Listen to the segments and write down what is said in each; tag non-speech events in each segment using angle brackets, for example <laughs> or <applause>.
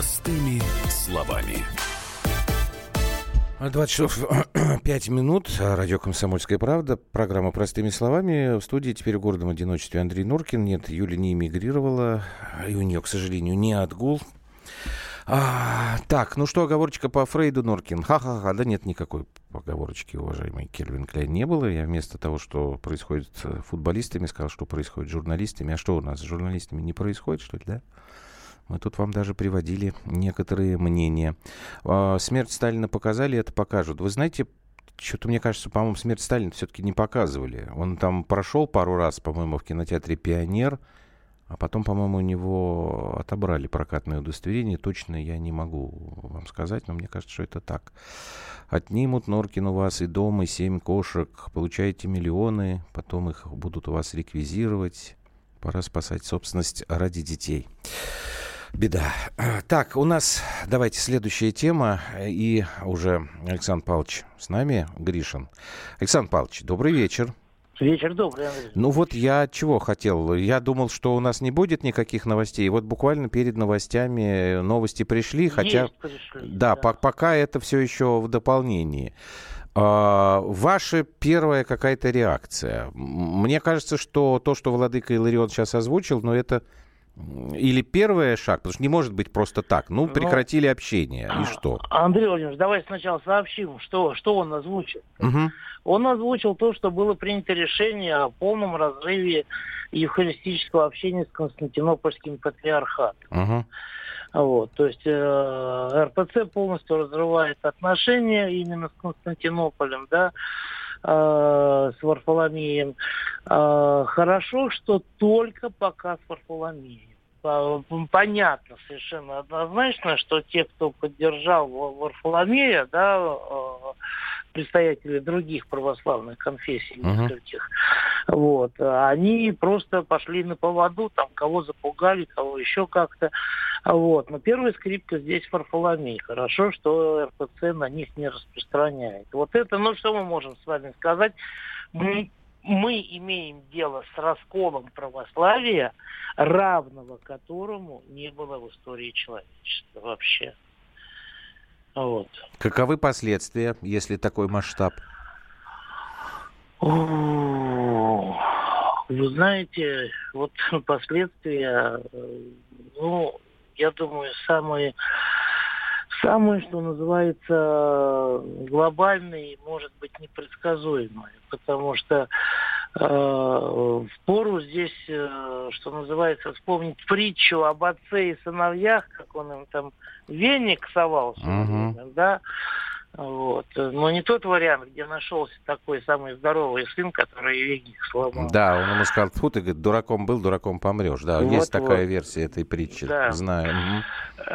Простыми словами. 20 часов <clears throat> 5 минут. Радио «Комсомольская правда». Программа «Простыми словами». В студии теперь в городом одиночестве Андрей Норкин. Нет, Юля не эмигрировала. И у нее, к сожалению, не отгул. А, так, ну что, оговорочка по Фрейду, Норкин? Ха-ха-ха, да нет никакой оговорочки, уважаемый Кельвин Кляйн, не было. Я вместо того, что происходит с футболистами, сказал, что происходит с журналистами. А что у нас с журналистами не происходит, что ли, да? Мы тут вам даже приводили некоторые мнения. А, смерть Сталина показали, это покажут. Вы знаете, что-то, мне кажется, по-моему, смерть Сталина все-таки не показывали. Он там прошел пару раз, по-моему, в кинотеатре «Пионер», а потом, по-моему, у него отобрали прокатное удостоверение. Точно я не могу вам сказать, но мне кажется, что это так. Отнимут Норкин у вас и дом, и семь кошек. Получаете миллионы, потом их будут у вас реквизировать. Пора спасать собственность ради детей. Беда. Так, у нас, давайте, следующая тема. И уже Александр Павлович с нами, Гришин. Александр Павлович, добрый вечер. Вечер добрый, Андрей. Ну вот я чего хотел. Я думал, что у нас не будет никаких новостей. Вот буквально перед новостями новости пришли, хотя... пришли, да, да. по- пока это все еще в дополнении. А, ваша первая какая-то реакция? Мне кажется, что то, что Владыка Иларион сейчас озвучил, ну это или первый шаг, потому что не может быть просто так. Ну, Ну, прекратили общение, и что? <clears throat> Андрей Владимирович, давай сначала сообщим, что, что он озвучил. Мгм. Он озвучил то, что было принято решение о полном разрыве евхаристического общения с Константинопольским патриархатом. Мгм. Вот, то есть э, РПЦ полностью разрывает отношения именно с Константинополем, да, э, с Варфоломеем. Э, хорошо, что только пока с Варфоломеем. По- Понятно совершенно однозначно, что те, кто поддержал Ва- Варфоломея, да, э, представители других православных конфессий, нескольких, вот, они просто пошли на поводу, там, кого запугали, кого еще как-то. Вот. Но первая скрипка здесь Варфоломей. Хорошо, что РПЦ на них не распространяет. Вот это, ну что мы можем с вами сказать? Мы, мы имеем дело с расколом православия, равного которому не было в истории человечества вообще. Вот. Каковы последствия, если такой масштаб? Вы знаете, вот <laughs> последствия, э, ну, я думаю, самые, самые, что называется, глобальные, может быть, непредсказуемые, потому что э, впору здесь, э, что называется, вспомнить притчу об отце и сыновьях, как он им там веник совал, время, да, вот. Но не тот вариант, где нашелся такой самый здоровый сын, который веник сломал. Да, он ему сказал, фу, ты, говорит, дураком был, дураком помрешь. Да, Вот, есть такая вот. версия этой притчи. Да. Знаю.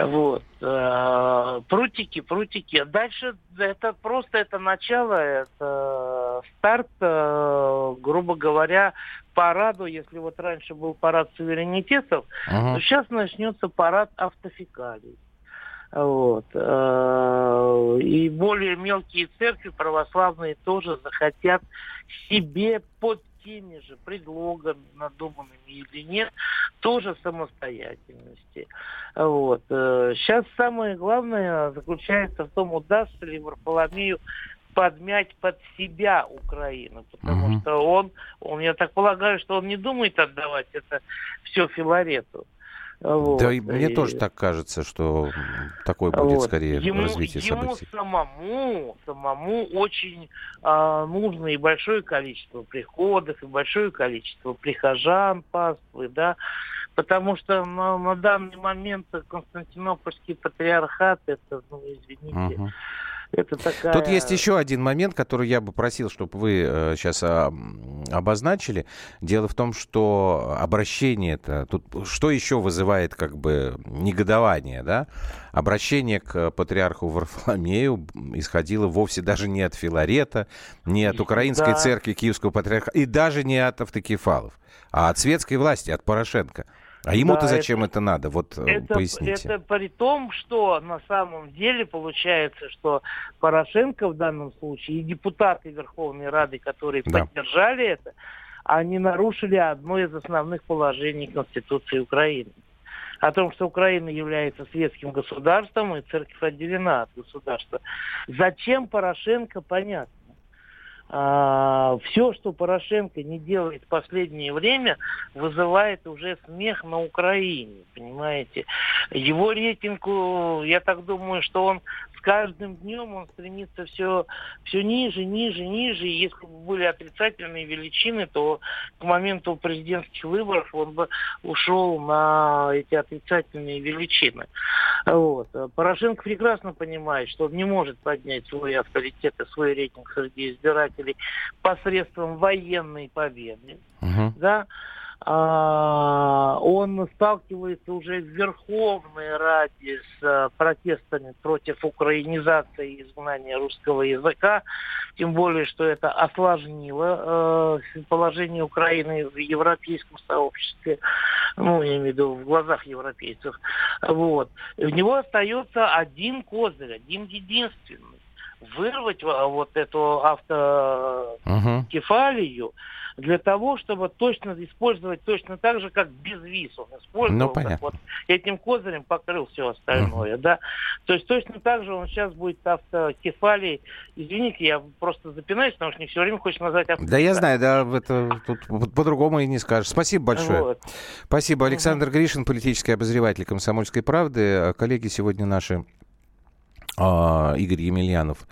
Вот. э, Прутики, прутики. Дальше это просто это начало, это старт, э, грубо говоря, параду, если вот раньше был парад суверенитетов, Мгм. то сейчас начнется парад автофекалий. Вот. Э, И более мелкие церкви православные тоже захотят себе под теми же предлогами, надуманными или нет, тоже самостоятельности. Вот. Сейчас самое главное заключается в том, удастся ли Варфоломею подмять под себя Украину, потому Мгм. что он, он, я так полагаю, что он не думает отдавать это все Филарету. Вот. Да, и мне И- тоже так кажется, что такое будет вот. скорее ему, развитие ему событий. самому, самому очень а, нужно и большое количество приходов, и большое количество прихожан, паствы, да, потому что на, на данный момент Константинопольский патриархат, это, ну, извините, Мгм. Это такая... Тут есть еще один момент, который я бы просил, чтобы вы сейчас обозначили. Дело в том, что обращение это тут что еще вызывает как бы негодование, да? Обращение к патриарху Варфоломею исходило вовсе даже не от Филарета, не от Украинской Да. церкви Киевского патриарха и даже не от автокефалов, а от светской власти, от Порошенко. А ему-то Да, зачем это, надо? Вот э, Это, поясните. это при том, что на самом деле получается, что Порошенко в данном случае и депутаты Верховной Рады, которые Да. поддержали это, они нарушили одно из основных положений Конституции Украины. о том, что Украина является светским государством и церковь отделена от государства. Зачем Порошенко, понятно все, что Порошенко не делает в последнее время, вызывает уже смех на Украине, понимаете. Его рейтинг, я так думаю, что он с каждым днем он стремится все, все ниже, ниже, ниже. И если бы были отрицательные величины, то к моменту президентских выборов он бы ушел на эти отрицательные величины. Вот. Порошенко прекрасно понимает, что он не может поднять свой авторитет и свой рейтинг среди избирателей посредством военной победы. Uh-huh. Да? а, он сталкивается уже в Верховной Раде с а, протестами против украинизации и изгнания русского языка, тем более, что это осложнило а, положение Украины в европейском сообществе, ну, я имею в виду, в глазах европейцев. Вот. И у него остается один козырь, один единственный вырвать вот эту автокефалию, uh-huh для того, чтобы точно использовать точно так же, как без виз он использовал. Ну, понятно. Вот этим козырем покрыл все остальное, uh-huh. да. То есть точно так же он сейчас будет автокефалией. Извините, я просто запинаюсь, потому что не все время хочешь назвать автокефалией. Да я знаю, да, это тут по-другому и не скажешь. Спасибо большое. Вот. Спасибо. Александр uh-huh. Гришин, политический обозреватель «Комсомольской правды». Коллеги сегодня наши Игорь Емельянов,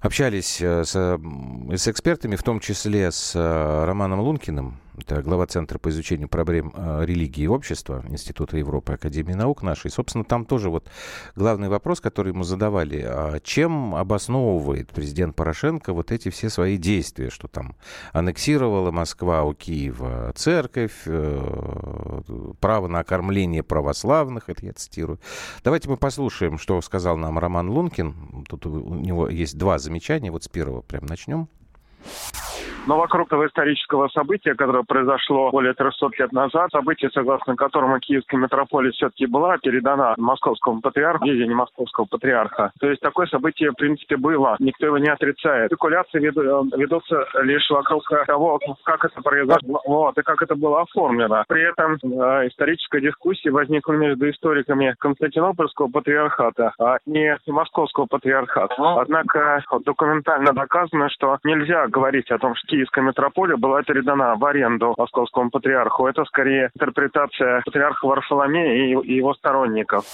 общались э, с, с экспертами, в том числе с э, Романом Лункиным, это глава Центра по изучению проблем э, религии и общества Института Европы Академии наук нашей. Собственно, там тоже вот главный вопрос, который ему задавали, а чем обосновывает президент Порошенко вот эти все свои действия, что там аннексировала Москва у Киева церковь, э, право на окормление православных, это я цитирую. Давайте мы послушаем, что сказал нам Роман Лункин. Тут у него есть два замечания, вот с первого прям начнем. Но вокруг этого исторического события, которое произошло более 300 лет назад, событие, согласно которому Киевская митрополия все-таки была передана московскому патриарху, видение московского патриарха. То есть такое событие, в принципе, было. Никто его не отрицает. Спекуляции ведутся лишь вокруг того, как это произошло вот, и как это было оформлено. При этом э, историческая дискуссия возникла между историками Константинопольского патриархата, а не Московского патриархата. Однако документально доказано, что нельзя говорить о том, что Киевская митрополия была передана в аренду московскому патриарху. Это скорее интерпретация патриарха Варфоломея и его сторонников.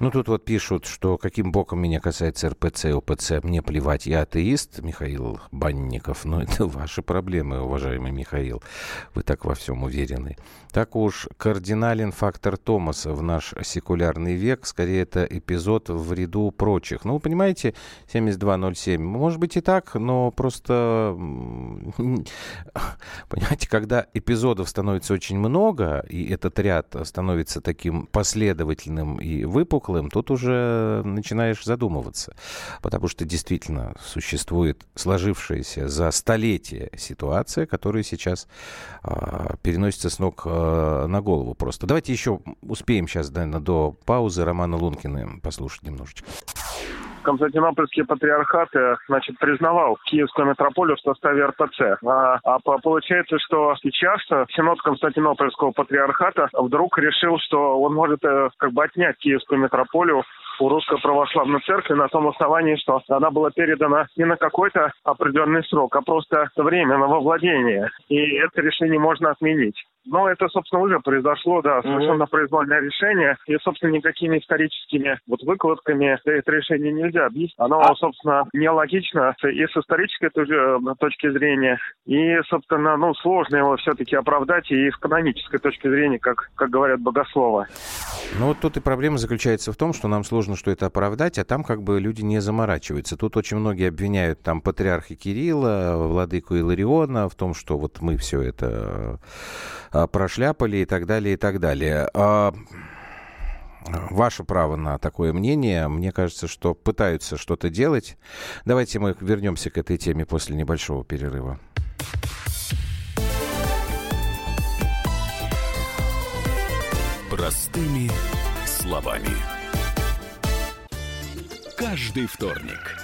Ну, тут вот пишут, что каким боком меня касается РПЦ ОПЦ, мне плевать, я атеист, Михаил Банников. Но <laughs> это ваши проблемы, уважаемый Михаил. Вы так во всем уверены. Так уж кардинален фактор Томаса в наш секулярный век. Скорее, это эпизод в ряду прочих. Ну, вы понимаете, 7207. Может быть и так, но просто... <laughs> Понимаете, когда эпизодов становится очень много, и этот ряд становится таким последовательным и выпуклым, тут уже начинаешь задумываться. Потому что действительно существует сложившаяся за столетия ситуация, которая сейчас а, переносится с ног Э, на голову просто. Давайте еще успеем сейчас, наверное, до паузы Романа Лункина послушать немножечко. Константинопольский патриархат э, значит, признавал Киевскую метрополию в составе РПЦ. А, а получается, что сейчас Синод Константинопольского патриархата вдруг решил, что он может э, как бы отнять Киевскую метрополию у Русской Православной Церкви на том основании, что она была передана не на какой-то определенный срок, а просто временного владения. И это решение можно отменить. Но это, собственно, уже произошло, да, совершенно mm-hmm. произвольное решение. И, собственно, никакими историческими вот выкладками это решение нельзя объяснить. Оно, а... собственно, нелогично и с исторической точки зрения, и, собственно, ну, сложно его все-таки оправдать и с канонической точки зрения, как, как говорят богословы. Ну, вот тут и проблема заключается в том, что нам сложно что это оправдать, а там как бы люди не заморачиваются. Тут очень многие обвиняют там патриарха Кирилла, владыку Илариона в том, что вот мы все это прошляпали и так далее, и так далее. А, ваше право на такое мнение. Мне кажется, что пытаются что-то делать. Давайте мы вернемся к этой теме после небольшого перерыва. Простыми словами. Каждый вторник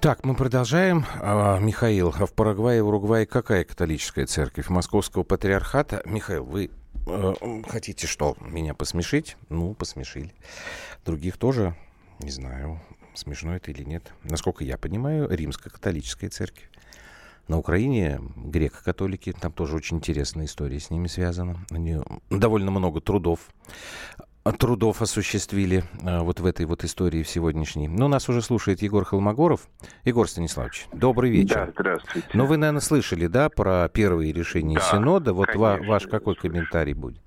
Так, мы продолжаем. А, Михаил, а в Парагвае и Уругвае какая католическая церковь? Московского патриархата? Михаил, вы э, хотите что, меня посмешить? Ну, посмешили. Других тоже, не знаю, смешно это или нет. Насколько я понимаю, римская католическая церковь. На Украине греко-католики, там тоже очень интересная история с ними связана. Они довольно много трудов трудов осуществили а, вот в этой вот истории сегодняшней. Но нас уже слушает Егор Холмогоров. Егор Станиславович, добрый вечер. Да, здравствуйте. Но вы, наверное, слышали, да, про первые решения да, Синода. Вот конечно, ваш какой слышал. комментарий будет?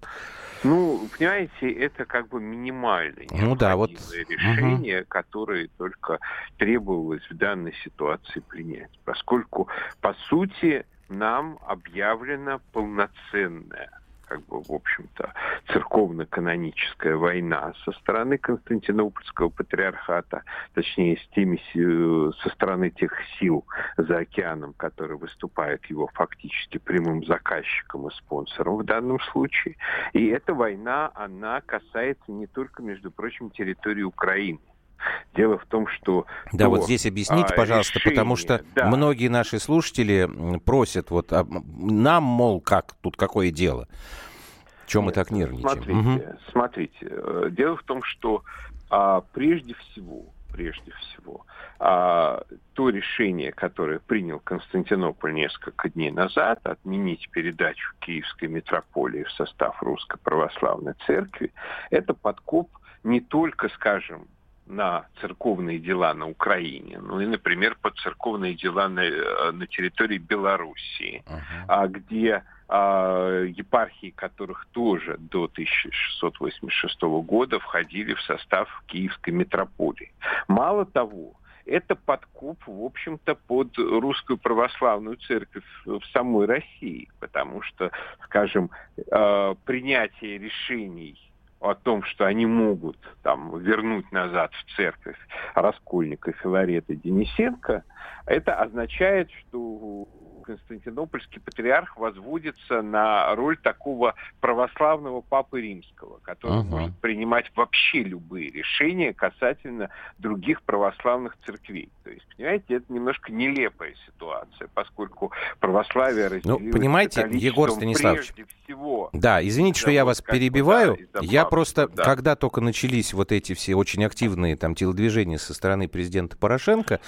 Ну, понимаете, это как бы минимальное Ну да, вот. решение, угу. которое только требовалось в данной ситуации принять. Поскольку, по сути, нам объявлена полноценная как бы, в общем-то, церковно-каноническая война со стороны Константинопольского патриархата, точнее, с теми, со стороны тех сил за океаном, которые выступают его фактически прямым заказчиком и спонсором в данном случае. И эта война, она касается не только, между прочим, территории Украины. Дело в том, что... Да, вот здесь объясните, а, пожалуйста, решение, потому что да. многие наши слушатели просят, вот а, нам, мол, как, тут какое дело? Чем мы так нервничаем? Смотрите, угу. смотрите. Дело в том, что а, прежде всего, прежде всего, а, то решение, которое принял Константинополь несколько дней назад, отменить передачу Киевской митрополии в состав Русской Православной Церкви, это подкоп не только, скажем, на церковные дела на Украине, ну и, например, под церковные дела на, на территории Белоруссии, uh-huh. где а, епархии которых тоже до 1686 года входили в состав Киевской митрополии. Мало того, это подкуп, в общем-то, под русскую православную церковь в самой России, потому что, скажем, а, принятие решений о том, что они могут там вернуть назад в церковь Раскольника, Филарета, Денисенко, это означает, что Константинопольский патриарх возводится на роль такого православного папы римского, который uh-huh. может принимать вообще любые решения касательно других православных церквей. То есть, понимаете, это немножко нелепая ситуация, поскольку православие разделилось Ну, понимаете, Егор Станиславович, всего. Да, извините, что я вас перебиваю. Я просто, да. когда только начались вот эти все очень активные там телодвижения со стороны президента Порошенко,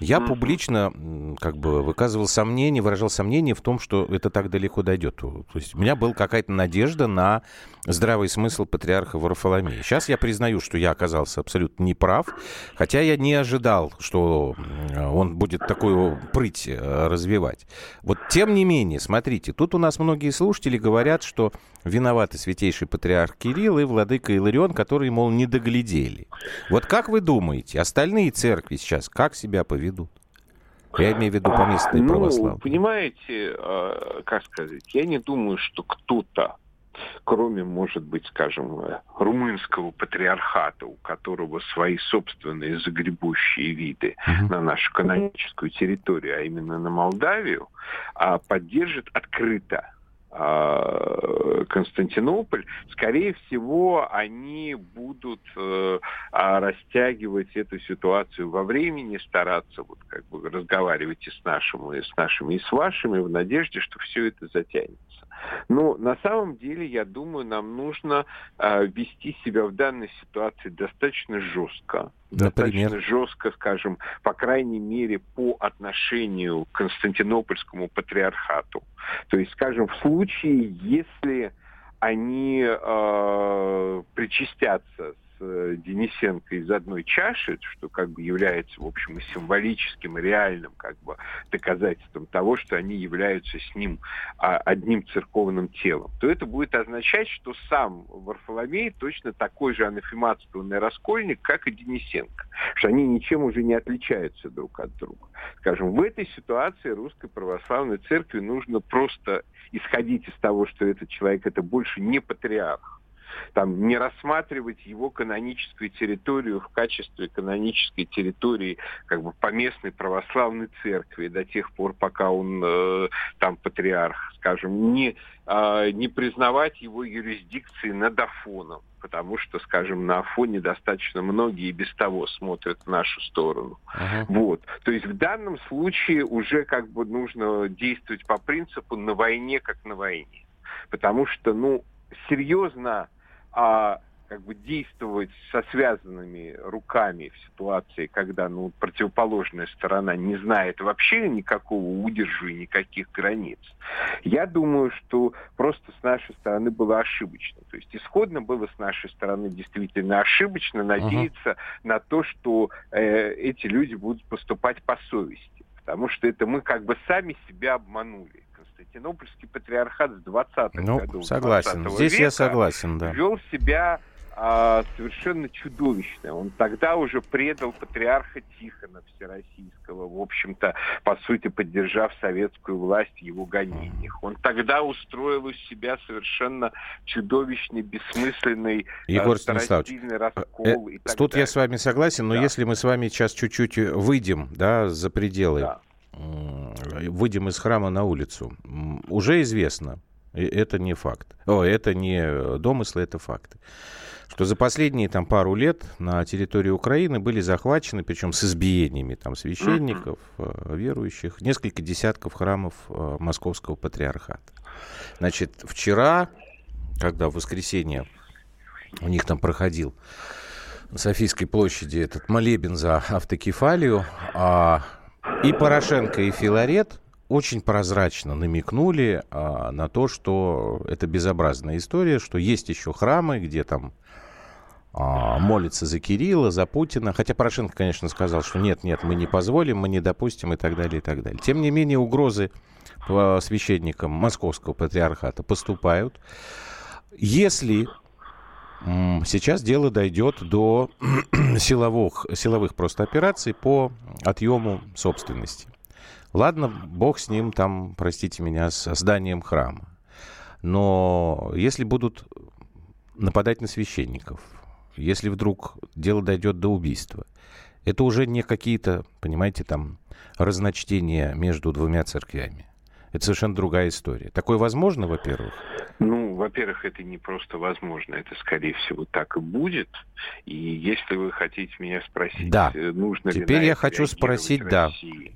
я mm-hmm. публично как бы выказывал сомнения, выражал сомнения в том, что это так далеко дойдет. То есть у меня была какая-то надежда на здравый смысл патриарха Варфоломея. Сейчас я признаю, что я оказался абсолютно неправ, хотя я не ожидал, что он будет такую прыть э, развивать. Вот тем не менее, смотрите, тут у нас многие слушатели говорят, что виноваты святейший патриарх Кирилл и владыка Иларион, которые, мол, не доглядели. Вот как вы думаете, остальные церкви сейчас как себя поведут? Я имею в виду поместные ну, православные. Понимаете, как сказать, я не думаю, что кто-то кроме, может быть, скажем, румынского патриархата, у которого свои собственные загребущие виды uh-huh. на нашу каноническую территорию, а именно на Молдавию, а поддержит открыто а, Константинополь, скорее всего, они будут э, а, растягивать эту ситуацию во времени, стараться вот как бы разговаривать и с нашими, и с нашими, и с вашими, в надежде, что все это затянется. Но на самом деле, я думаю, нам нужно э, вести себя в данной ситуации достаточно жестко. Например? Достаточно жестко, скажем, по крайней мере, по отношению к Константинопольскому патриархату. То есть, скажем, в случае, если они э, причастятся с Денисенко из одной чаши, что как бы является, в общем, символическим, реальным как бы доказательством того, что они являются с ним а, одним церковным телом, то это будет означать, что сам Варфоломей точно такой же анафематствованный раскольник, как и Денисенко, что они ничем уже не отличаются друг от друга. Скажем, в этой ситуации Русской Православной Церкви нужно просто исходить из того, что этот человек это больше не патриарх, там, не рассматривать его каноническую территорию в качестве канонической территории как бы поместной православной церкви до тех пор, пока он э, там патриарх, скажем, не, э, не признавать его юрисдикции над Афоном, потому что, скажем, на Афоне достаточно многие и без того смотрят в нашу сторону. Uh-huh. Вот. То есть в данном случае уже как бы нужно действовать по принципу на войне как на войне. Потому что, ну, серьезно а как бы действовать со связанными руками в ситуации, когда ну, противоположная сторона не знает вообще никакого удержу и никаких границ, я думаю, что просто с нашей стороны было ошибочно. То есть исходно было с нашей стороны действительно ошибочно надеяться uh-huh. на то, что э, эти люди будут поступать по совести. Потому что это мы как бы сами себя обманули. Константинопольский патриархат с 20-х ну, согласен. Здесь века я согласен, да. вел себя а, совершенно чудовищно. Он тогда уже предал патриарха Тихона Всероссийского, в общем-то, по сути, поддержав советскую власть в его гонениях. Он тогда устроил у себя совершенно чудовищный, бессмысленный Егор Станиславович, раскол. Э, тут далее. я с вами согласен, но да. если мы с вами сейчас чуть-чуть выйдем да, за пределы да выйдем из храма на улицу, уже известно, это не факт. О, это не домыслы, это факты. Что за последние там пару лет на территории Украины были захвачены, причем с избиениями там священников, uh-huh. верующих, несколько десятков храмов э, Московского патриархата. Значит, вчера, когда в воскресенье у них там проходил на Софийской площади этот молебен за автокефалию, а и Порошенко, и Филарет очень прозрачно намекнули а, на то, что это безобразная история, что есть еще храмы, где там а, молятся за Кирилла, за Путина. Хотя Порошенко, конечно, сказал, что нет, нет, мы не позволим, мы не допустим и так далее, и так далее. Тем не менее, угрозы священникам Московского патриархата поступают. Если Сейчас дело дойдет до <clears throat> силовых, силовых просто операций по отъему собственности. Ладно, бог с ним там, простите меня, с зданием храма. Но если будут нападать на священников, если вдруг дело дойдет до убийства, это уже не какие-то, понимаете, там разночтения между двумя церквями. Это совершенно другая история. Такое возможно, во-первых? Ну, во-первых, это не просто возможно, это, скорее всего, так и будет. И если вы хотите меня спросить, да. Э, нужно Теперь ли Теперь я хочу спросить, да,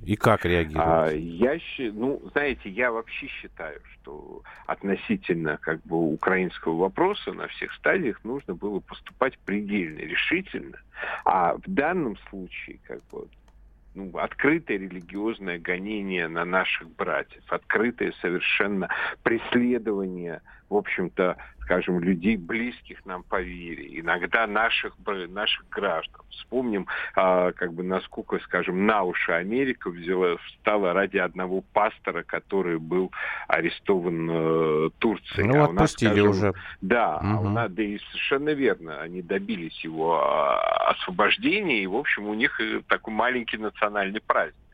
и как реагировать? А, я, ну, знаете, я вообще считаю, что относительно как бы украинского вопроса на всех стадиях нужно было поступать предельно решительно. А в данном случае, как бы, ну, открытое религиозное гонение на наших братьев, открытое совершенно преследование, в общем-то, скажем, людей, близких нам по вере, иногда наших, наших граждан. Вспомним, а, как бы, насколько, скажем, на уши Америка взяла, встала ради одного пастора, который был арестован э, Турцией. Ну, а отпустили нас, скажем, уже. Да, угу. а у нас, да и совершенно верно, они добились его а, освобождения, и, в общем, у них э, такой маленький национальный праздник.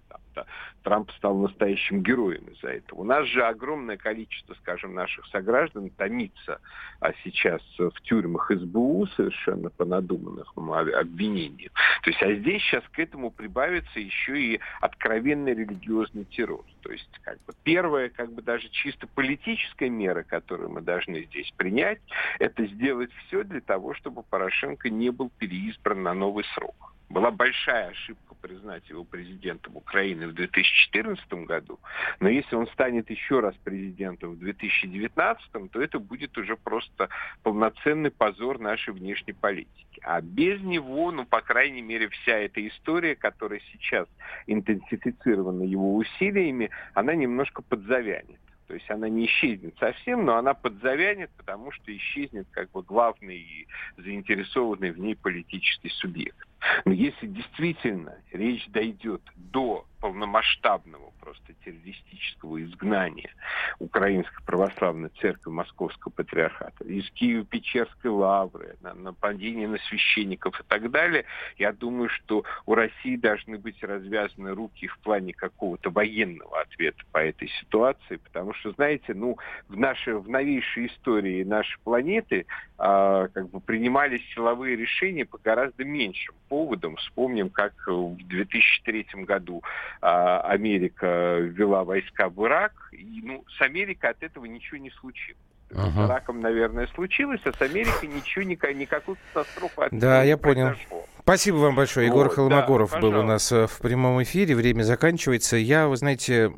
Трамп стал настоящим героем из-за этого. У нас же огромное количество, скажем, наших сограждан томится а сейчас в тюрьмах СБУ совершенно по надуманным обвинениям. То есть, а здесь сейчас к этому прибавится еще и откровенный религиозный террор. То есть, как бы, первая, как бы даже чисто политическая мера, которую мы должны здесь принять, это сделать все для того, чтобы Порошенко не был переизбран на новый срок. Была большая ошибка признать его президентом Украины в 2014 году, но если он станет еще раз президентом в 2019, то это будет уже просто полноценный позор нашей внешней политики. А без него, ну, по крайней мере, вся эта история, которая сейчас интенсифицирована его усилиями, она немножко подзавянет. То есть она не исчезнет совсем, но она подзавянет, потому что исчезнет как бы главный и заинтересованный в ней политический субъект. Но если действительно речь дойдет до полномасштабного просто террористического изгнания Украинской Православной Церкви Московского Патриархата, из Киево-Печерской лавры, на нападение на священников и так далее, я думаю, что у России должны быть развязаны руки в плане какого-то военного ответа по этой ситуации, потому что, знаете, ну, в нашей, в новейшей истории нашей планеты а, как бы принимались силовые решения по гораздо меньшим поводам. Вспомним, как в 2003 году а, Америка ввела войска в Ирак, и ну, с Америкой от этого ничего не случилось. Uh-huh. С Ираком, наверное, случилось, а с Америкой ничего, никакой катастрофы Да, я понял. Спасибо вам большое. Егор вот, Холмогоров да, был у нас э, в прямом эфире. Время заканчивается. Я, вы знаете,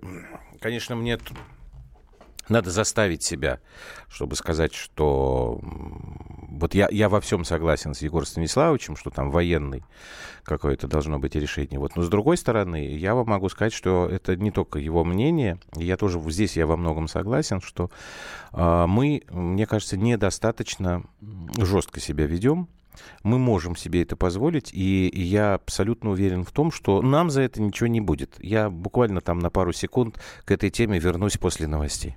конечно, мне надо заставить себя, чтобы сказать, что вот я, я во всем согласен с Егором Станиславовичем, что там военный какое-то должно быть решение. Вот. Но с другой стороны, я вам могу сказать, что это не только его мнение. Я тоже здесь я во многом согласен, что э, мы, мне кажется, недостаточно жестко себя ведем. Мы можем себе это позволить, и я абсолютно уверен в том, что нам за это ничего не будет. Я буквально там на пару секунд к этой теме вернусь после новостей.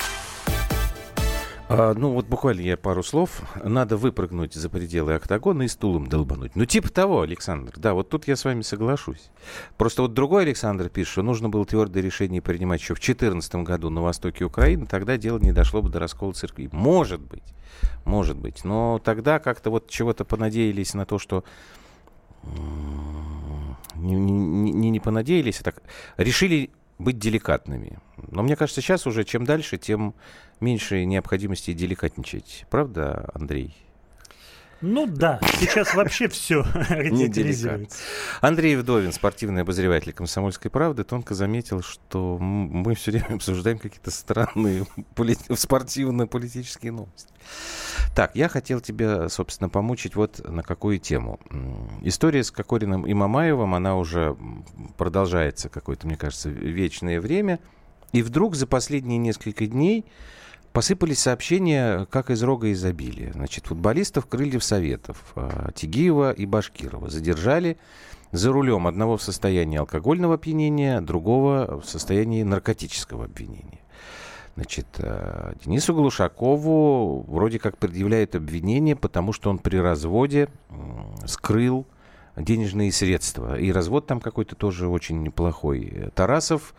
А, ну вот буквально я пару слов. Надо выпрыгнуть за пределы октагона и стулом долбануть. Ну типа того, Александр. Да, вот тут я с вами соглашусь. Просто вот другой Александр пишет, что нужно было твердое решение принимать еще в 2014 году на востоке Украины. Тогда дело не дошло бы до раскола церкви. Может быть. Может быть. Но тогда как-то вот чего-то понадеялись на то, что не, не, не, не понадеялись, а так решили быть деликатными. Но мне кажется, сейчас уже чем дальше, тем меньше необходимости деликатничать. Правда, Андрей? Ну да, сейчас вообще все <laughs> релятивизируется. Андрей Вдовин, спортивный обозреватель «Комсомольской правды», тонко заметил, что мы все время обсуждаем какие-то странные спортивно-политические новости. Так, я хотел тебя, собственно, помучить вот на какую тему. История с Кокориным и Мамаевым, она уже продолжается какое-то, мне кажется, вечное время. И вдруг за последние несколько дней посыпались сообщения, как из рога изобилия. Значит, футболистов Крыльев Советов, а, Тигиева и Башкирова задержали за рулем одного в состоянии алкогольного опьянения, другого в состоянии наркотического обвинения. Значит, а, Денису Глушакову вроде как предъявляют обвинение, потому что он при разводе скрыл денежные средства. И развод там какой-то тоже очень неплохой. Тарасов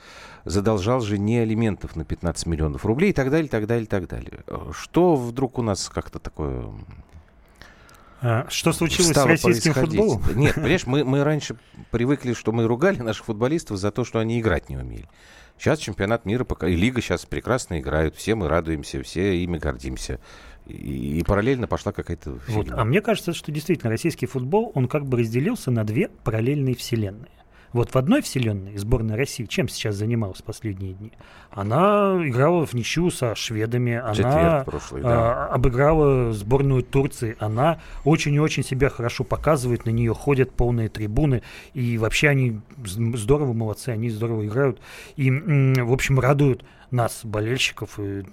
задолжал жене алиментов на 15 миллионов рублей и так далее, так далее, так далее. Что вдруг у нас как-то такое а, что случилось с российским футболом? Нет, <laughs> понимаешь, мы, мы раньше привыкли, что мы ругали наших футболистов за то, что они играть не умели. Сейчас чемпионат мира, пока и лига сейчас прекрасно играют, все мы радуемся, все ими гордимся. И, и параллельно пошла какая-то вот. А мне кажется, что действительно российский футбол, он как бы разделился на две параллельные вселенные. Вот в одной вселенной сборная России чем сейчас занималась последние дни? Она играла в ничью со шведами, она прошлый, да. а, обыграла сборную Турции, она очень и очень себя хорошо показывает, на нее ходят полные трибуны, и вообще они здорово молодцы, они здорово играют, и, в общем, радуют нас, болельщиков, и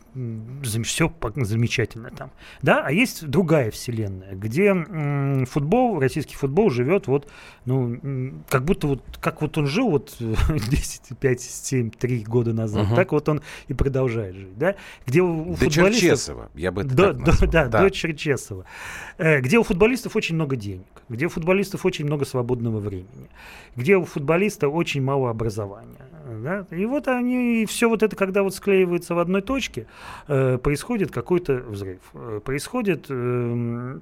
все замечательно там. Да, а есть другая вселенная, где м, футбол, российский футбол живет вот, ну, как будто вот, как вот он жил вот 10, 5, 7, 3 года назад, угу. так вот он и продолжает жить, да, где у, у до футболистов... Черчесова, я бы это до, так назвал. Да, да, до Черчесова. Э, где у футболистов очень много денег, где у футболистов очень много свободного времени, где у футболиста очень мало образования. Да? И вот они, все вот это, когда вот склеивается в одной точке, э, происходит какой-то взрыв. Э, происходит э,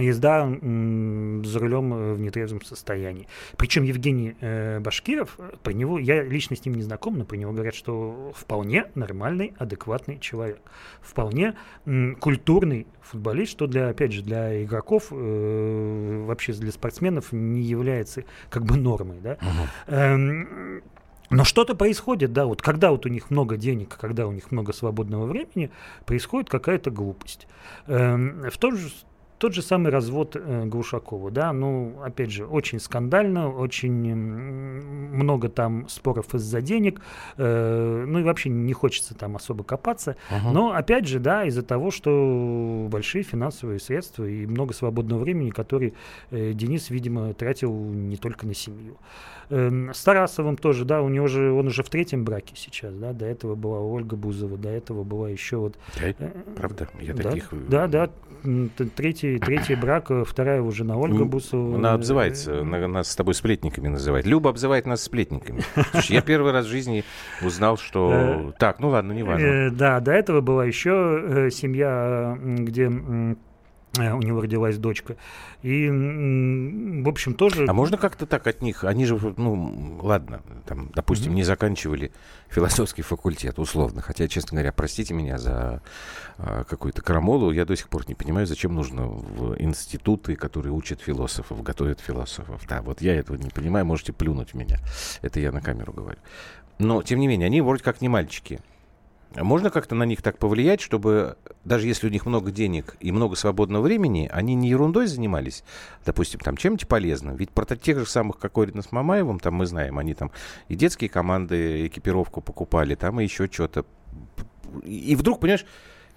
езда за рулем э, в нетрезвом состоянии. Причем Евгений э, Башкиров, э, про него, я лично с ним не знаком, но про него говорят, что вполне нормальный, адекватный человек. Вполне м, культурный футболист, что для, опять же, для игроков, э, вообще для спортсменов не является как бы нормой. Да? Uh-huh. Эм, но что-то происходит, да, вот когда вот у них много денег, когда у них много свободного времени, происходит какая-то глупость. Эм, в том же тот же самый развод э, Глушакова, да, ну, опять же, очень скандально, очень много там споров из-за денег, э, ну и вообще не хочется там особо копаться, uh-huh. но опять же, да, из-за того, что большие финансовые средства и много свободного времени, которые э, Денис, видимо, тратил не только на семью. Э, с Тарасовым тоже, да, у него же, он уже в третьем браке сейчас, да, до этого была Ольга Бузова, до этого была еще вот... Да, э, правда? Я да, таких... Да, да, третий, третий брак, э, вторая уже на Ольга Бусова. Она обзывается, нас с тобой сплетниками называет. Люба обзывает нас сплетниками. <laughs> Я первый раз в жизни узнал, что... Э, так, ну ладно, не важно. Э, да, до этого была еще семья, где у него родилась дочка. И, в общем, тоже... А можно как-то так от них? Они же, ну, ладно, там, допустим, mm-hmm. не заканчивали философский факультет, условно. Хотя, честно говоря, простите меня за а, какую-то крамолу, я до сих пор не понимаю, зачем нужно в институты, которые учат философов, готовят философов. Да, вот я этого не понимаю, можете плюнуть в меня. Это я на камеру говорю. Но, тем не менее, они вроде как не мальчики. Можно как-то на них так повлиять, чтобы даже если у них много денег и много свободного времени, они не ерундой занимались, допустим, там чем-нибудь полезным. Ведь про тех же самых, как Орина с Мамаевым, там мы знаем, они там и детские команды экипировку покупали, там и еще что-то. И вдруг, понимаешь,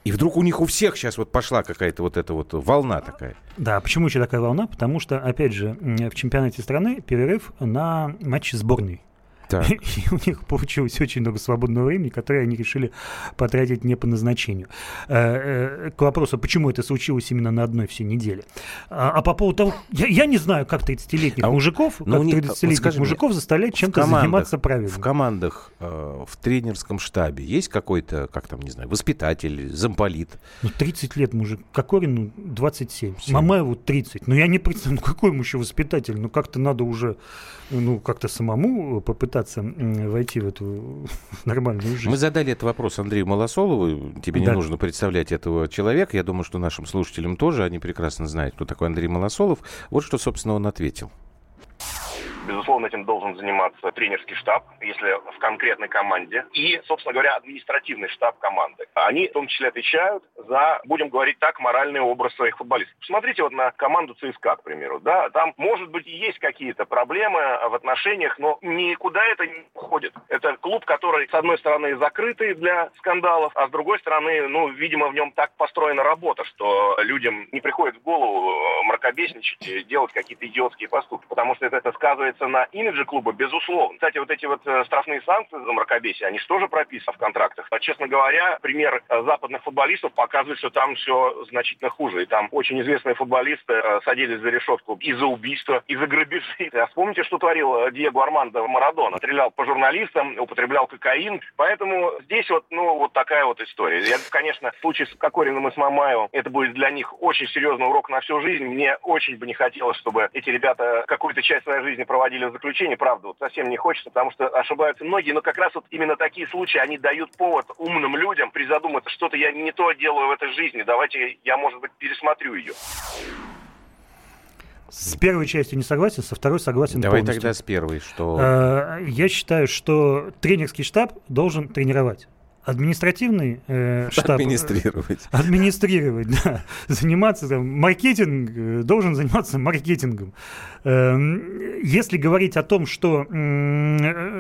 и вдруг у них у всех сейчас вот пошла какая-то вот эта вот волна такая. Да, почему еще такая волна? Потому что, опять же, в чемпионате страны перерыв на матчи сборной. Так. <laughs> И у них получилось очень много свободного времени, которое они решили потратить не по назначению. Э, э, к вопросу, почему это случилось именно на одной всей неделе. А, а по поводу того, я, я не знаю, как 30-летних а, мужиков, как 30-летних вот мужиков заставлять чем-то заниматься правильно. В командах, э, в тренерском штабе есть какой-то, как там, не знаю, воспитатель, замполит? Ну, 30 лет мужик. Кокорину 27. 7. Мамаеву 30. Ну, я не представляю, ну, какой ему еще воспитатель? Ну, как-то надо уже, ну, как-то самому попытаться пытаться войти в эту <laughs> нормальную жизнь. Мы задали этот вопрос Андрею Малосолову. Тебе да. не нужно представлять этого человека. Я думаю, что нашим слушателям тоже. Они прекрасно знают, кто такой Андрей Малосолов. Вот что, собственно, он ответил. Безусловно, этим должен заниматься тренерский штаб, если в конкретной команде, и, собственно говоря, административный штаб команды. Они в том числе отвечают за, будем говорить так, моральный образ своих футболистов. Посмотрите вот на команду ЦСКА, к примеру. Да? Там, может быть, есть какие-то проблемы в отношениях, но никуда это не уходит. Это клуб, который, с одной стороны, закрытый для скандалов, а с другой стороны, ну, видимо, в нем так построена работа, что людям не приходит в голову мракобесничать и делать какие-то идиотские поступки, потому что это, это сказывается сказывается на имидже клуба, безусловно. Кстати, вот эти вот э, штрафные санкции за мракобесие, они же тоже прописаны в контрактах. А, честно говоря, пример э, западных футболистов показывает, что там все значительно хуже. И там очень известные футболисты э, садились за решетку и за убийство, и за грабежи. А вспомните, что творил Диего Армандо Марадона. Стрелял по журналистам, употреблял кокаин. Поэтому здесь вот, ну, вот такая вот история. Я, конечно, в случае с Кокориным и с Мамаевым это будет для них очень серьезный урок на всю жизнь. Мне очень бы не хотелось, чтобы эти ребята какую-то часть своей жизни проводили проводили в заключении, правда, вот совсем не хочется, потому что ошибаются многие, но как раз вот именно такие случаи, они дают повод умным людям призадуматься, что-то я не то делаю в этой жизни, давайте я, может быть, пересмотрю ее. С первой частью не согласен, со второй согласен Давай полностью. тогда с первой, что... Э, я считаю, что тренерский штаб должен тренировать административный э, штаб... Администрировать. Администрировать, да. Заниматься там, маркетинг, э, должен заниматься маркетингом. Эм, если говорить о том, что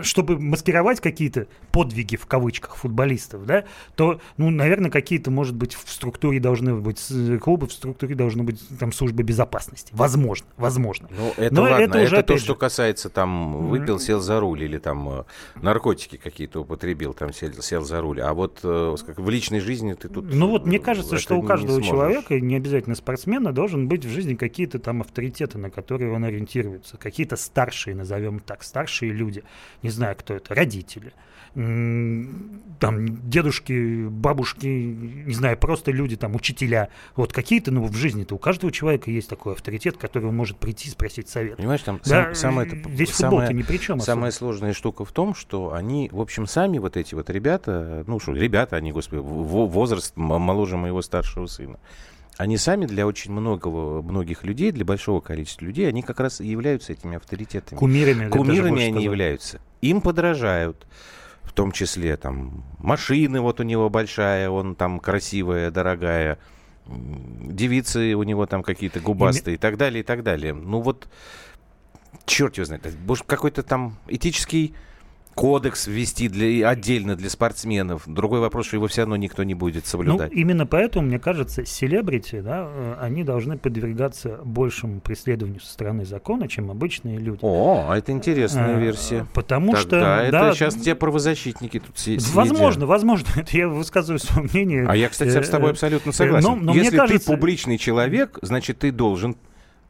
чтобы маскировать какие-то подвиги в кавычках футболистов, да, то, ну, наверное, какие-то, может быть, в структуре должны быть клубы, в структуре должны быть там службы безопасности. Возможно, возможно. Ну, это Но ладно, это, уже, это то, же... что касается там выпил, сел за руль или там э, наркотики какие-то употребил, там сел, сел за руль. А вот э, в личной жизни ты тут... Ну вот мне кажется, что у каждого человека, не обязательно спортсмена, должен быть в жизни какие-то там авторитеты, на которые он ориентируется. Какие-то старшие, назовем так, старшие люди. Не знаю, кто это, родители там дедушки, бабушки, не знаю, просто люди, там, учителя. Вот какие-то, ну, в жизни-то у каждого человека есть такой авторитет, который он может прийти и спросить совет. Понимаешь, там да, сам, самое, здесь футбол-то ни при чем. Самая сложная штука в том, что они, в общем, сами вот эти вот ребята, ну что, ребята, они, господи, возраст моложе моего старшего сына, они сами для очень многого, многих людей, для большого количества людей, они как раз и являются этими авторитетами. Кумирами. Кумирами они являются. Им подражают в том числе там машины вот у него большая, он там красивая, дорогая, девицы у него там какие-то губастые и, и так далее, и так далее. Ну вот, черт его знает, может какой-то там этический кодекс ввести для, отдельно для спортсменов. Другой вопрос, что его все равно никто не будет соблюдать. Ну, именно поэтому, мне кажется, селебрити, да, э, они должны подвергаться большему преследованию со стороны закона, чем обычные люди. О, а это интересная а, версия. Потому Тогда что... это да, сейчас те правозащитники тут сидят. Возможно, возможно. <laughs> Это я высказываю свое мнение. А я, кстати, с тобой э, абсолютно согласен. Но, но Если кажется... ты публичный человек, значит, ты должен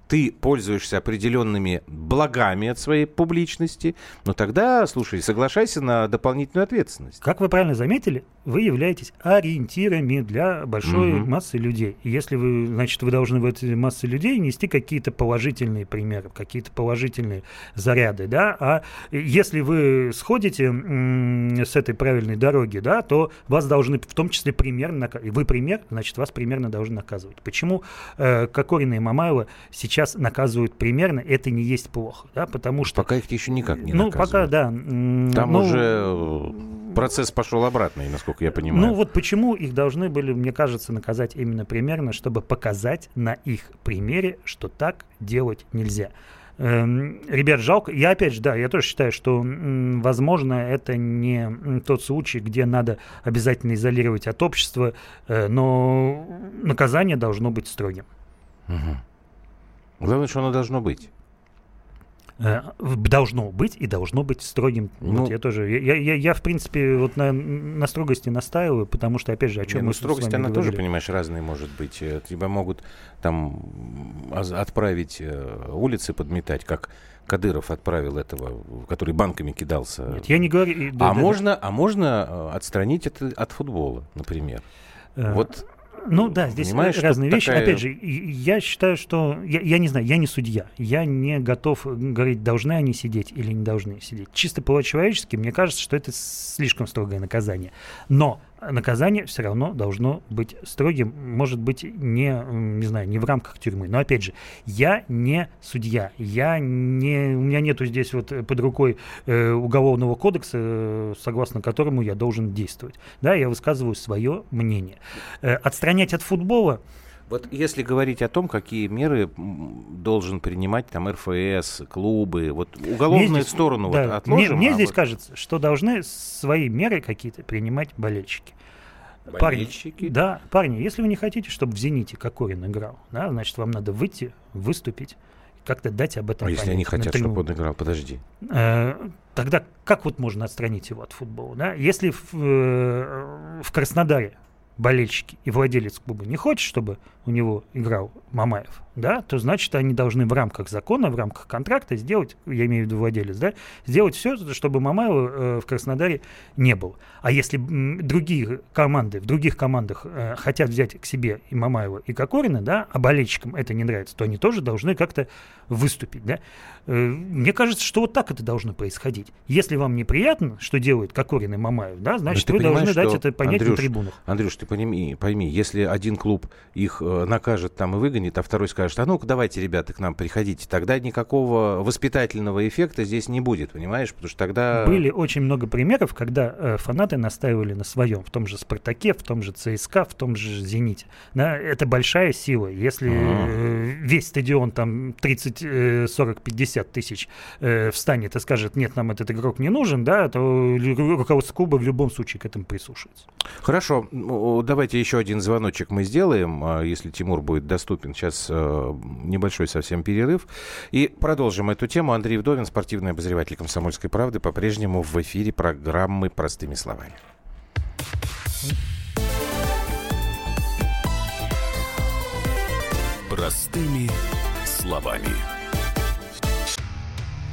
ты пользуешься определенными благами от своей публичности, ну тогда, слушай, соглашайся на дополнительную ответственность. Как вы правильно заметили, вы являетесь ориентирами для большой угу. массы людей. И если вы, значит, вы должны в этой массе людей нести какие-то положительные примеры, какие-то положительные заряды, да, а если вы сходите м- с этой правильной дороги, да, то вас должны в том числе примерно, вы пример, значит, вас примерно должны наказывать. Почему э, Кокорина и Мамаева сейчас сейчас наказывают примерно, это не есть плохо, да, потому что... Пока их еще никак не Ну, наказывают. пока, да. Там ну, уже э, процесс пошел обратный, насколько я понимаю. Ну, вот почему их должны были, мне кажется, наказать именно примерно, чтобы показать на их примере, что так делать нельзя. Эм, ребят, жалко. Я опять же, да, я тоже считаю, что, возможно, это не тот случай, где надо обязательно изолировать от общества, э, но наказание должно быть строгим. Угу. Главное, что оно должно быть. Э, должно быть и должно быть строгим. Ну, вот я тоже, я, я, я в принципе вот на, на строгости настаиваю, потому что опять же, о чем не, мы ну, строгость она говорили. тоже, понимаешь, разные может быть. Э, тебя могут там отправить э, улицы подметать, как Кадыров отправил этого, который банками кидался. Нет, я не говорю. Да, а да, можно, да. а можно отстранить это от футбола, например. Вот ну да, здесь Понимаешь, разные вещи. Такая... Опять же, я считаю, что я, я не знаю, я не судья. Я не готов говорить, должны они сидеть или не должны сидеть. Чисто по-человечески, мне кажется, что это слишком строгое наказание. Но наказание все равно должно быть строгим, может быть, не, не знаю, не в рамках тюрьмы. Но опять же, я не судья, я не, у меня нету здесь вот под рукой э, уголовного кодекса, э, согласно которому я должен действовать. Да, я высказываю свое мнение. Э, отстранять от футбола вот если говорить о том, какие меры должен принимать там РФС, клубы, вот уголовную здесь, сторону да, вот отложим. Мне, мне а здесь вот... кажется, что должны свои меры какие-то принимать болельщики. Болельщики? Парни, да, парни, если вы не хотите, чтобы в «Зените» Кокорин играл, да, значит, вам надо выйти, выступить, как-то дать об этом А если они хотят, чтобы он играл, подожди. Э, тогда как вот можно отстранить его от футбола? Да? Если в, э, в Краснодаре болельщики. И владелец клуба не хочет, чтобы у него играл Мамаев, да, то значит они должны в рамках закона, в рамках контракта сделать, я имею в виду владелец, да, сделать все, чтобы Мамаева э, в Краснодаре не было. А если м, другие команды, в других командах э, хотят взять к себе и Мамаева, и Кокорина, да, а болельщикам это не нравится, то они тоже должны как-то выступить, да. Э, мне кажется, что вот так это должно происходить. Если вам неприятно, что делают Кокорин и Мамаев, да, значит, вы должны дать это понять Андрюш, на трибунах. Андрюш, ты пойми, пойми, если один клуб их э, накажет там и выгонит, а второй скажет, скажет, а ну-ка давайте, ребята, к нам приходите, тогда никакого воспитательного эффекта здесь не будет, понимаешь? Потому что тогда... Были очень много примеров, когда э, фанаты настаивали на своем, в том же «Спартаке», в том же ЦСКА, в том же «Зените». Да, это большая сила. Если э, весь стадион там 30, э, 40, 50 тысяч э, встанет и скажет, нет, нам этот игрок не нужен, да, то ру- руководство клуба в любом случае к этому прислушается. Хорошо, давайте еще один звоночек мы сделаем, а, если Тимур будет доступен. Сейчас э, небольшой совсем перерыв. И продолжим эту тему. Андрей Вдовин, спортивный обозреватель «Комсомольской правды», по-прежнему в эфире программы «Простыми словами». Простыми словами.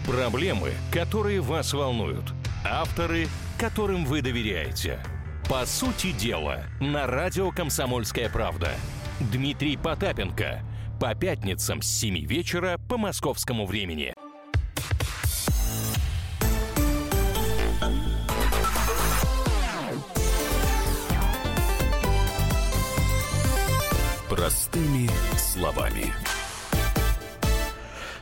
Проблемы, которые вас волнуют. Авторы, которым вы доверяете. По сути дела, на радио «Комсомольская правда». Дмитрий Потапенко. По пятницам с 7 вечера по московскому времени. Простыми словами.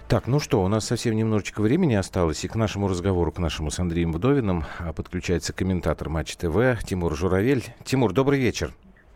Так, ну что, у нас совсем немножечко времени осталось, и к нашему разговору, к нашему с Андреем Вдовиным а, подключается комментатор Матч ТВ Тимур Журавель. Тимур, добрый вечер.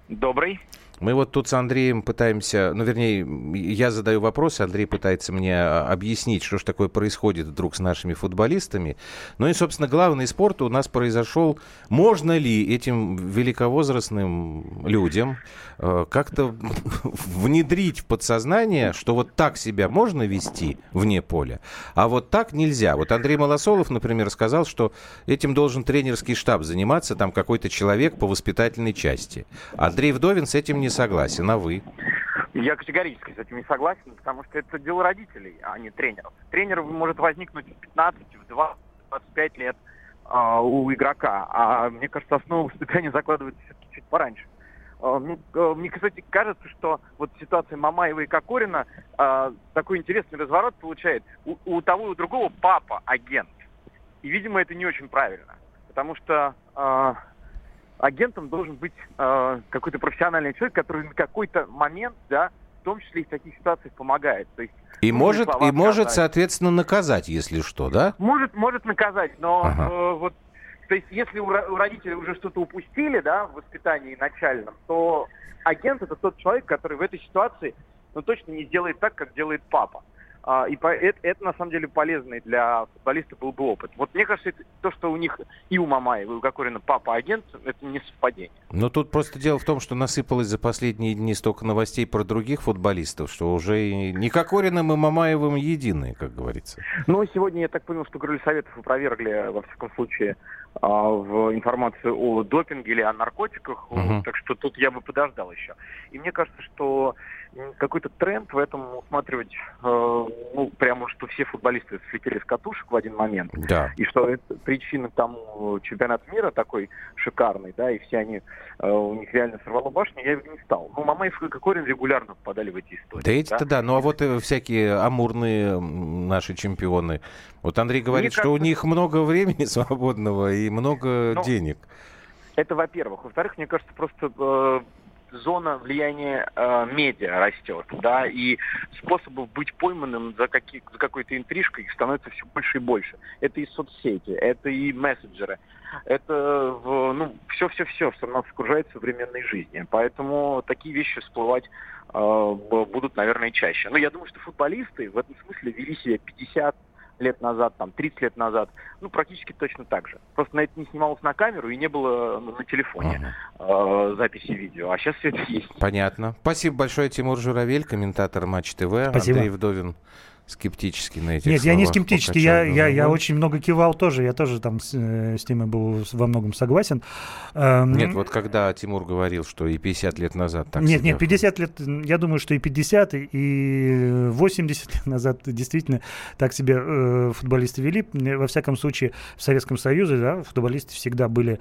Добрый. Мы вот тут с Андреем пытаемся, ну, вернее, я задаю вопросы, Андрей пытается мне а, объяснить, что же такое происходит вдруг с нашими футболистами. Ну и, собственно, главный спорт у нас произошел. Можно ли этим великовозрастным людям как-то <laughs> внедрить в подсознание, что вот так себя можно вести вне поля, а вот так нельзя? Вот Андрей Малосолов, например, сказал, что этим должен тренерский штаб заниматься, там какой-то человек по воспитательной части. Андрей Вдовин с этим не согласен, а вы? Я категорически с этим не согласен, потому что это дело родителей, а не тренеров. Тренер может возникнуть в 15, в 20, 25 лет а, у игрока, а мне кажется, основа воспитания закладывается все-таки чуть пораньше. А, э, мне, кстати, кажется, что вот ситуация Мамаева и Кокорина а, такой интересный разворот получает. У, у того и у другого папа агент. И, видимо, это не очень правильно. Потому что а, агентом должен быть э, какой-то профессиональный человек, который на какой-то момент, да, в том числе и в таких ситуациях помогает. То есть, И может, и может, соответственно, наказать, если что, да? Может, может наказать, но Ага. э, вот, то есть, если у, ро- у родителей уже что-то упустили, да, в воспитании начальном, то агент это тот человек, который в этой ситуации, ну, точно не сделает так, как делает папа. А, и по- это, это, на самом деле полезный для футболиста был бы опыт. Вот мне кажется, это то, что у них и у Мамаева, и у Кокорина папа агент, это не совпадение. Но тут просто дело в том, что насыпалось за последние дни столько новостей про других футболистов, что уже и не Кокориным и Мамаевым единые, как говорится. Ну, сегодня я так понял, что Крылья Советов опровергли, во всяком случае, в информацию о допинге или о наркотиках, Мгм. так что тут я бы подождал еще. И мне кажется, что какой-то тренд в этом усматривать, э, ну, прямо, что все футболисты слетели с катушек в один момент, Да. и что это причина тому чемпионат мира такой шикарный, да, и все они, э, у них реально сорвало башню, я не стал. Ну, Мамаев и Кокорин регулярно попадали в эти истории. Да эти-то да. Ну а вот э, всякие амурные наши чемпионы. Вот Андрей говорит, Мне что у кажется- них много времени <laughs> свободного и много Ну, денег. Это во-первых. Во-вторых, мне кажется, просто э, зона влияния э, медиа растет, да, и способов быть пойманным за, каки- за какой-то интрижкой становится все больше и больше. Это и соцсети, это и мессенджеры, это, в, ну, все-все-все, что нас окружает в современной жизни. Поэтому такие вещи всплывать э, будут, наверное, чаще. Но я думаю, что футболисты в этом смысле вели себя 50 лет назад, там, 30 лет назад, ну, практически точно так же. Просто на это не снималось на камеру и не было ну, на телефоне э, записи видео. А сейчас все это есть. Понятно. Спасибо большое, Тимур Журавель, комментатор Матч ТВ. Спасибо. Андрей Вдовин скептически на этих Нет, я не скептически, я, я, я очень много кивал тоже, я тоже там с, э, с Тимой был во многом согласен. Эм, Нет, вот когда Тимур говорил, что и 50 лет назад так Нет, себя нет, 50 лет, я думаю, что и 50, и 80 лет назад действительно так себя э, футболисты вели. Во всяком случае, в Советском Союзе да, футболисты всегда были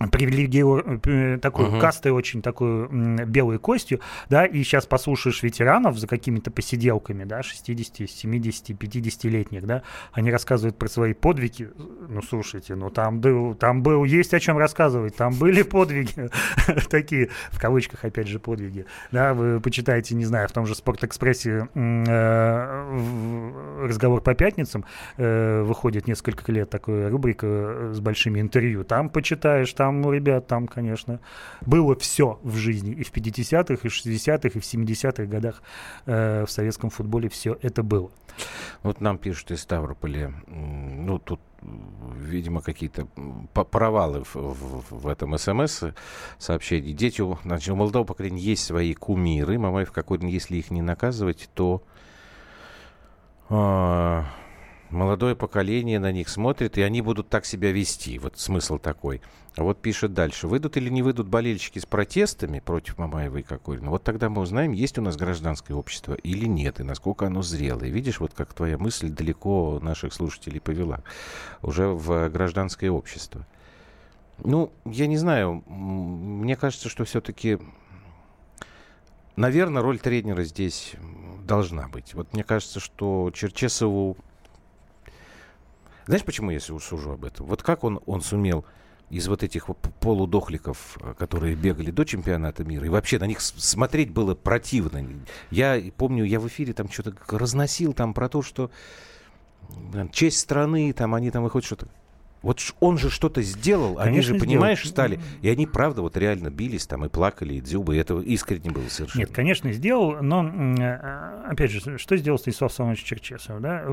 м, привилегированной такой uh-huh. кастой очень такой белой костью, да, и сейчас послушаешь ветеранов за какими-то посиделками, да, 60, 70, 50-летних, да, они рассказывают про свои подвиги, ну, слушайте, ну, там был, там был, есть о чем рассказывать, там были подвиги, <laughs> такие, в кавычках, опять же, подвиги, да, вы почитаете, не знаю, в том же Спортэкспрессе э, разговор по пятницам, э, выходит несколько лет такая рубрика с большими интервью, там почитаешь, там там у ребят, там, конечно, было все в жизни. И в 50-х, и в 60-х, и в 70-х годах э, в советском футболе все это было. Вот нам пишут из Ставрополя, ну, тут видимо, какие-то провалы в, в, в этом СМС сообщении. Дети, значит, у молодого поколения есть свои кумиры. Мамаев какой-то, если их не наказывать, то э, молодое поколение на них смотрит, и они будут так себя вести. Вот смысл такой. Вот пишет дальше. Выйдут или не выйдут болельщики с протестами против Мамаева и Кокорина? Вот тогда мы узнаем, есть у нас гражданское общество или нет, и насколько оно зрелое. Видишь, вот как твоя мысль далеко наших слушателей повела. Уже в гражданское общество. Ну, я не знаю. Мне кажется, что все-таки... Наверное, роль тренера здесь должна быть. Вот мне кажется, что Черчесову... Знаешь, почему я сужу об этом? Вот как он, он сумел из вот этих полудохликов, э, которые бегали до чемпионата мира, и вообще на них смотреть было противно. Я помню, я в эфире там что-то разносил там про то, что честь страны, там они там выходят что-то. Вот он же что-то сделал, Конечно, они же, понимаешь, сделал. стали. И они, правда, вот реально бились там и плакали, и дзюбы, и это искренне было совершенно. Нет, конечно, сделал, но, э, опять же, что сделал Станислав Самович Черчесов, да?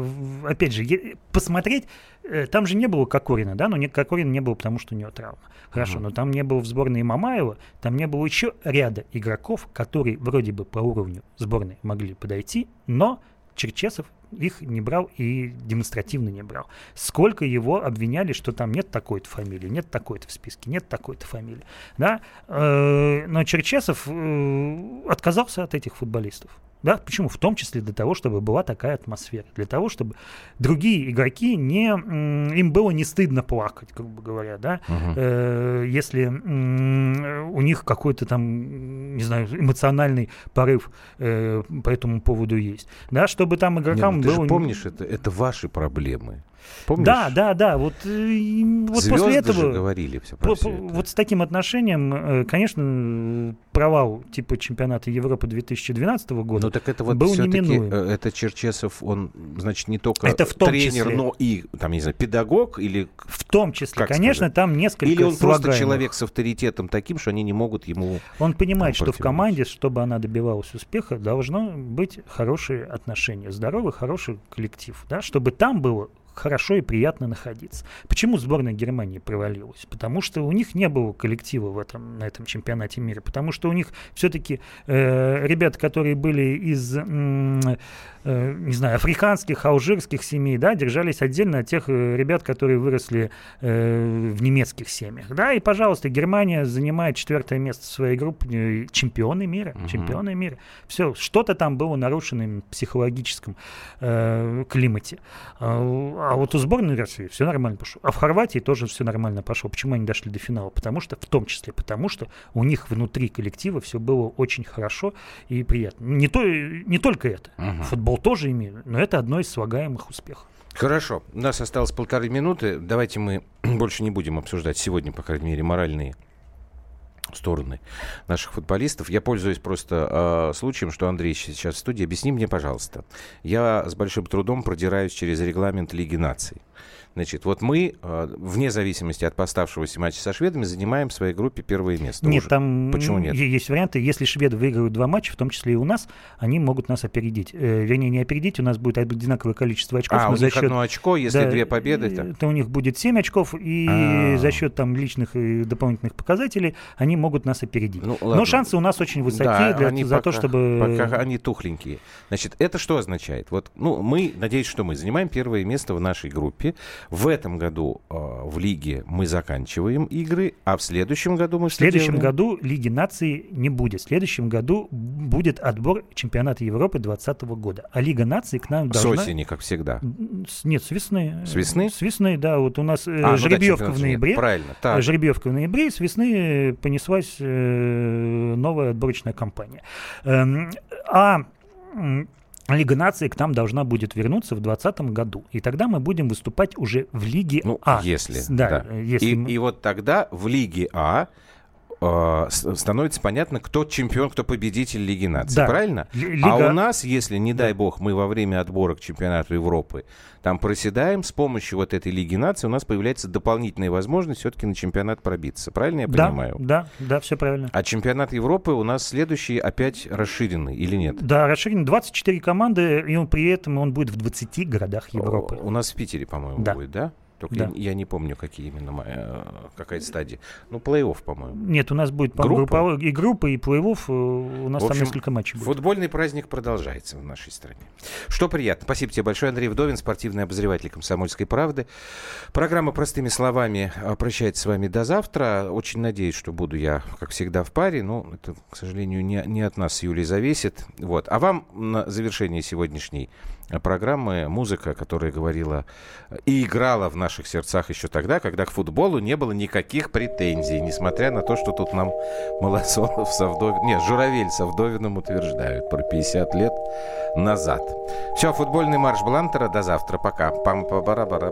Опять же, посмотреть, э, там же не было Кокорина, да, но не, Кокорин не был, потому что у него травма. Хорошо, угу. но там не было в сборной Мамаева, там не было еще ряда игроков, которые вроде бы по уровню сборной могли подойти, но Черчесов их не брал и демонстративно не брал. Сколько его обвиняли, что там нет такой-то фамилии, нет такой-то в списке, нет такой-то фамилии. Да? Э, но Черчесов э, отказался от этих футболистов. Да, почему? В том числе для того, чтобы была такая атмосфера, для того, чтобы другие игроки не им было не стыдно плакать, грубо говоря, да, э, если э, у них какой-то там, не знаю, эмоциональный порыв э, по этому поводу есть, да, чтобы там игрокам Ты же помнишь, это это ваши проблемы. Помнишь? Да, да, да. Вот, э, вот после этого... Же говорили все про все это. Вот с таким отношением, э, конечно, провал типа чемпионата Европы 2012 года Ну так это вот был неминуем. Э, это Черчесов, он, значит, не только это в том тренер, числе. но и, там, не знаю, педагог или... В том числе, как конечно, сказать? там несколько Или он просто человек с авторитетом таким, что они не могут ему... Он понимает, что в команде, чтобы она добивалась успеха, должно быть хорошие отношения, здоровый, хороший коллектив, да, чтобы там было хорошо и приятно находиться. Почему сборная Германии провалилась? Потому что у них не было коллектива в этом, на этом чемпионате мира. Потому что у них все-таки э, ребята, которые были из, э, не знаю, африканских, алжирских семей, да, держались отдельно от тех э, ребят, которые выросли э, в немецких семьях. Да, и, пожалуйста, Германия занимает четвертое место в своей группе, чемпионы мира, uh-huh. чемпионы мира. Все, что-то там было нарушено в психологическом э, климате. А, вот у сборной России все нормально пошло. А в Хорватии тоже все нормально пошло. Почему они дошли до финала? Потому что, в том числе, потому что у них внутри коллектива все было очень хорошо и приятно. Не, то, не только это. Угу. Футбол тоже имеет, но это одно из слагаемых успехов. Хорошо. У нас осталось полторы минуты. Давайте мы <clears throat> больше не будем обсуждать сегодня, по крайней мере, моральные стороны наших футболистов. Я пользуюсь просто э, случаем, что Андрей сейчас в студии. Объясни мне, пожалуйста. Я с большим трудом продираюсь через регламент Лиги наций. Значит, вот мы, э, вне зависимости от поставшегося матча со шведами, занимаем в своей группе первое место. Нет, уже. там Почему нет? есть варианты. Если шведы выиграют два матча, в том числе и у нас, они могут нас опередить. Э, вернее, не опередить, у нас будет одинаковое количество очков. А, у за них счет, одно очко, если да, две победы. Так. То у них будет 7 очков, и А-а-а. за счет там личных и дополнительных показателей они могут нас опередить. Ну, но шансы у нас очень высоки да, для, они за пока, то, чтобы... Пока они тухленькие. Значит, это что означает? Вот, ну, мы, надеюсь, что мы занимаем первое место в нашей группе. В этом году э, в лиге мы заканчиваем игры, а в следующем году мы В следующем делаем? году Лиги наций не будет. В следующем году будет отбор чемпионата Европы 2020 года. А Лига наций к нам С должна... осени, как всегда. С- Нет, с весны. С весны? С весны, да. Вот у нас э, А, ну да, жеребьевка в нет, ноябре. Правильно. Так. Жеребьевка в ноябре, с весны понеслась э, новая отборочная кампания. Эм, А Лига наций к нам должна будет вернуться в 2020 году. И тогда мы будем выступать уже в Лиге Ну, А. если. Да, да. если и, мы- и вот тогда в Лиге А э, становится понятно, кто чемпион, кто победитель Лиги наций. Да. Правильно? А Лига- у нас, если, не дай бог, мы во время отбора к чемпионату Европы там проседаем, с помощью вот этой Лиги наций у нас появляется дополнительная возможность все-таки на чемпионат пробиться. Правильно я да, понимаю? да, да, все правильно. А чемпионат Европы у нас следующий опять расширенный или нет? Да, расширен 24 команды, и он при этом он будет в 20 городах Европы. У нас в Питере, по-моему, Да. будет, да? Только Да. я, я не помню, какие именно, ма- э, какая стадия. Ну, плей-офф, по-моему. Нет, у нас будет Группа? групповой и группа, и плей-офф. э, У нас В там общем, несколько матчей будет. Футбольный праздник продолжается в нашей стране. Что приятно. Спасибо тебе большое, Андрей Вдовин, спортивный обозреватель «Комсомольской правды». Программа «Простыми словами» прощается с вами до завтра. Очень надеюсь, что буду я, как всегда, в паре. Но это, к сожалению, не, не от нас с Юлей зависит. Вот. А вам на завершение сегодняшней программы музыка, которая говорила и играла в наших сердцах еще тогда, когда к футболу не было никаких претензий, несмотря на то, что тут нам Малосонов с Авдовиным, нет, Журавель с Авдовиным утверждают про 50 лет назад. Все, футбольный марш Блантера. До завтра. Пока. пам па бара бара